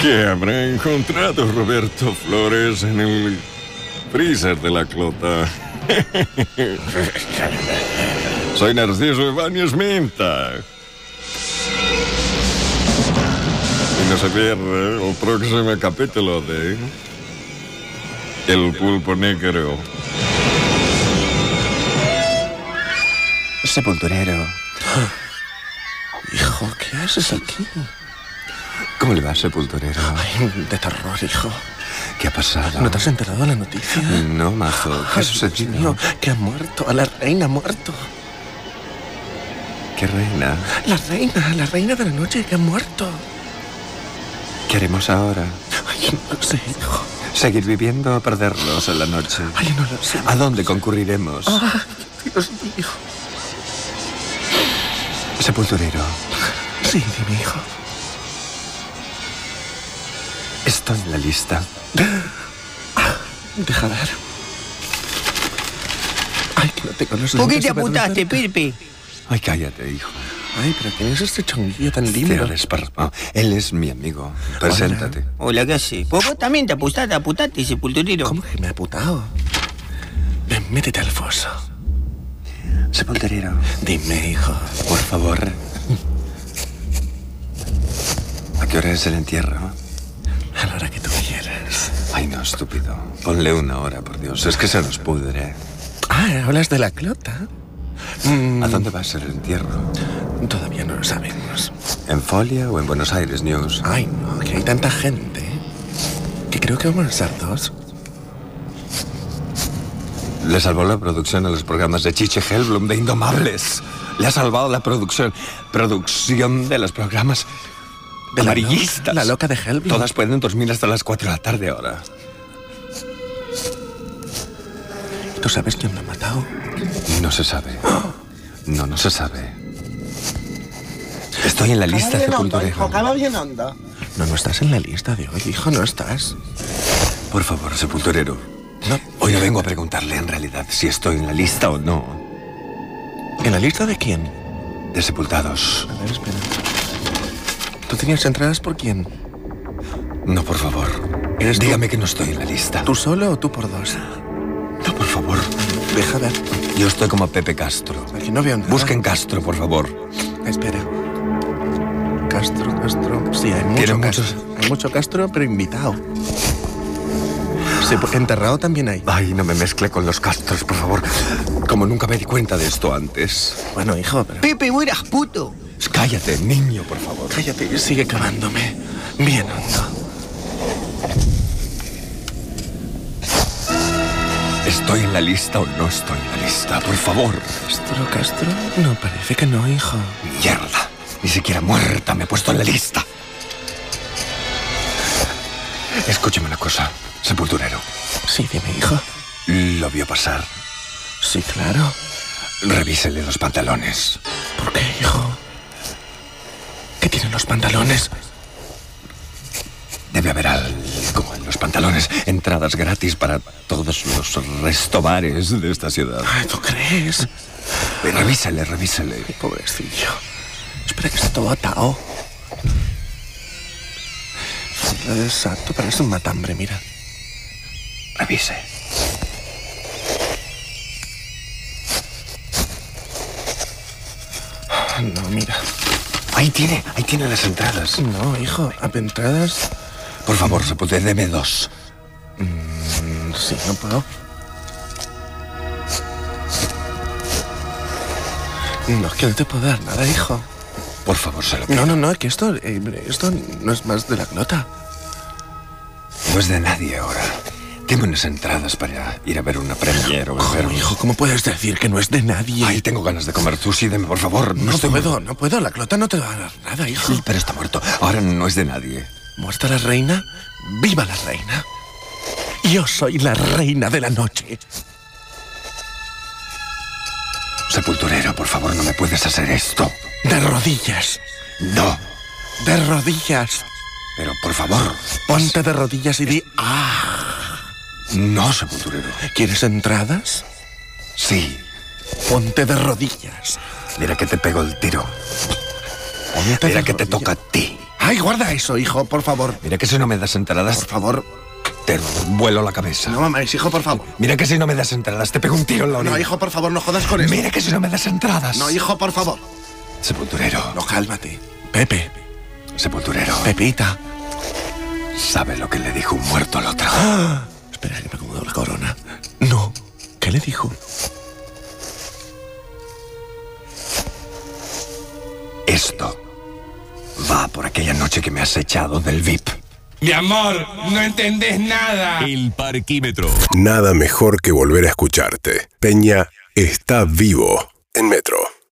¿Qué habrá encontrado Roberto Flores en el freezer de la clota? Soy Narciso Ibáñez Minta. Y no se pierde el próximo capítulo de El Pulpo Negro. Sepulturero. Hijo, ¿qué haces aquí? ¿Cómo le va, sepulturero? Ay, de terror, hijo. ¿Qué ha pasado? ¿No te has enterado de la noticia? No, majo. ¿Qué ha sucedido? Mío, que ha muerto. A la reina ha muerto. ¿Qué reina? La reina, la reina de la noche que ha muerto. ¿Qué haremos ahora? Ay, no lo sé, hijo. ¿Seguir viviendo o perdernos en la noche? Ay, no lo sé. ¿A dónde concurriremos? Ay, Dios mío. Sepulturero, Sí, dime, hijo. Estoy en la lista. Deja ver. Ay, que no tengo los ¿Por qué te apuntaste. Pirpi? Ay, cállate, hijo. Ay, pero ¿quién es este chonguillo tan lindo? desparramado. Él es mi amigo. Preséntate. Hola, ¿qué haces? Pues vos también te apostaste, apuntaste, sepulturero. ¿Cómo que me ha putado? Ven, métete al foso. Sepulturero, Dime, hijo. por favor. ¿A qué hora es el entierro? Ay, no, estúpido. Ponle una hora, por Dios. Es que se nos pudre. Ah, ¿hablas de la clota? Mm, ¿A dónde va a ser el entierro? Todavía no lo sabemos. ¿En Folia o en Buenos Aires News? Ay, no, que hay tanta gente. Que creo que vamos a ser dos. Le salvó la producción a los programas de Chiche Hellblum de Indomables. Le ha salvado la producción. Producción de los programas amarillistas. loca- la loca de Hellblum. Todas pueden dormir hasta las 4 de la tarde ahora. ¿Y tú sabes quién lo ha matado? No se sabe. No, no se sabe. Estoy en la lista onda. No, no estás en la lista de hoy, hijo, no estás. Por favor, sepulturero. No, Hoy no vengo a preguntarle en realidad si estoy en la lista o no ¿En la lista de quién? de sepultados. A ver, espera. ¿Tú tenías entradas por quién? No, por favor. ¿Eres tú? Dígame que no estoy en la lista. ¿Tú solo o tú por dos? No, por favor. Deja ver. Yo estoy como Pepe Castro. Aquí no veo nada. Busquen Castro, por favor. Espera. Castro, Castro. Sí, hay mucho Castro. muchos- Hay mucho Castro, pero invitado. Se pu- enterrado también hay. Ay, no me mezcle con los Castros, por favor. Como nunca me di cuenta de esto antes. Bueno, hijo, pero... Pepe, vos eras puto. Cállate, niño, por favor. Cállate y sigue cavándome. Bien hondo. ¿Estoy en la lista o no estoy en la lista? Por favor. ¿Castro, Castro? No, parece que no, hijo. Mierda. Ni siquiera muerta me he puesto en la lista. Escúcheme una cosa, sepulturero. Sí, dime, hijo. Lo vio pasar. Sí, claro. Revísele los pantalones. ¿Por qué, tienen los pantalones? Debe haber algo en los pantalones. Entradas gratis para todos los restobares de esta ciudad. Ay, ¿tú crees? Revísele, revísele. Ay, pobrecillo. Espera que está todo atado. Exacto, parece un matambre, mira. Revise. No, mira. Ahí tiene, ahí tiene las entradas. No, hijo, a entradas. Por favor, sepulturero, deme dos. Mm, Sí, no puedo. No, es que no te puedo dar nada, hijo. Por favor, se lo pido. No, no, no, es que esto, eh, esto no es más de la clota. No es de nadie ahora. Tengo unas entradas para ir a ver una premiere o ¿Cómo, ver... hijo? ¿Cómo puedes decir que no es de nadie? Ay, tengo ganas de comer sushi, deme, por favor. no estoy- puedo, no puedo. La clota no te va a dar nada, hijo. Sí, pero está muerto. Ahora no es de nadie. ¿Muerta la reina? ¡Viva la reina! Yo soy la reina de la noche. Sepulturero, por favor, no me puedes hacer esto. De rodillas. No. De rodillas. Pero, por favor. Ponte de rodillas y di ¡Ah! No, sepulturero. ¿Quieres entradas? Sí. Ponte de rodillas. Mira que te pego el tiro. Ponte Mira que te toca a ti. Ay, guarda eso, hijo, por favor. Mira que si no me das entradas, Por favor. te vuelo la cabeza. No mames, hijo, por favor. Mira que si no me das entradas, te pego un tiro en la No, oreja. hijo, por favor, no jodas con eso. Mira que si no me das entradas. No, hijo, por favor. Sepulturero. No, cálmate. Pepe, Sepulturero. Pepita. ¿Sabe lo que le dijo un muerto al otro? Espera, que me acomodo la corona. No. ¿Qué le dijo? Esto va por aquella noche que me has echado del VIP. Mi amor, no entendés nada. El parquímetro. Nada mejor que volver a escucharte. Peña está vivo en Metro.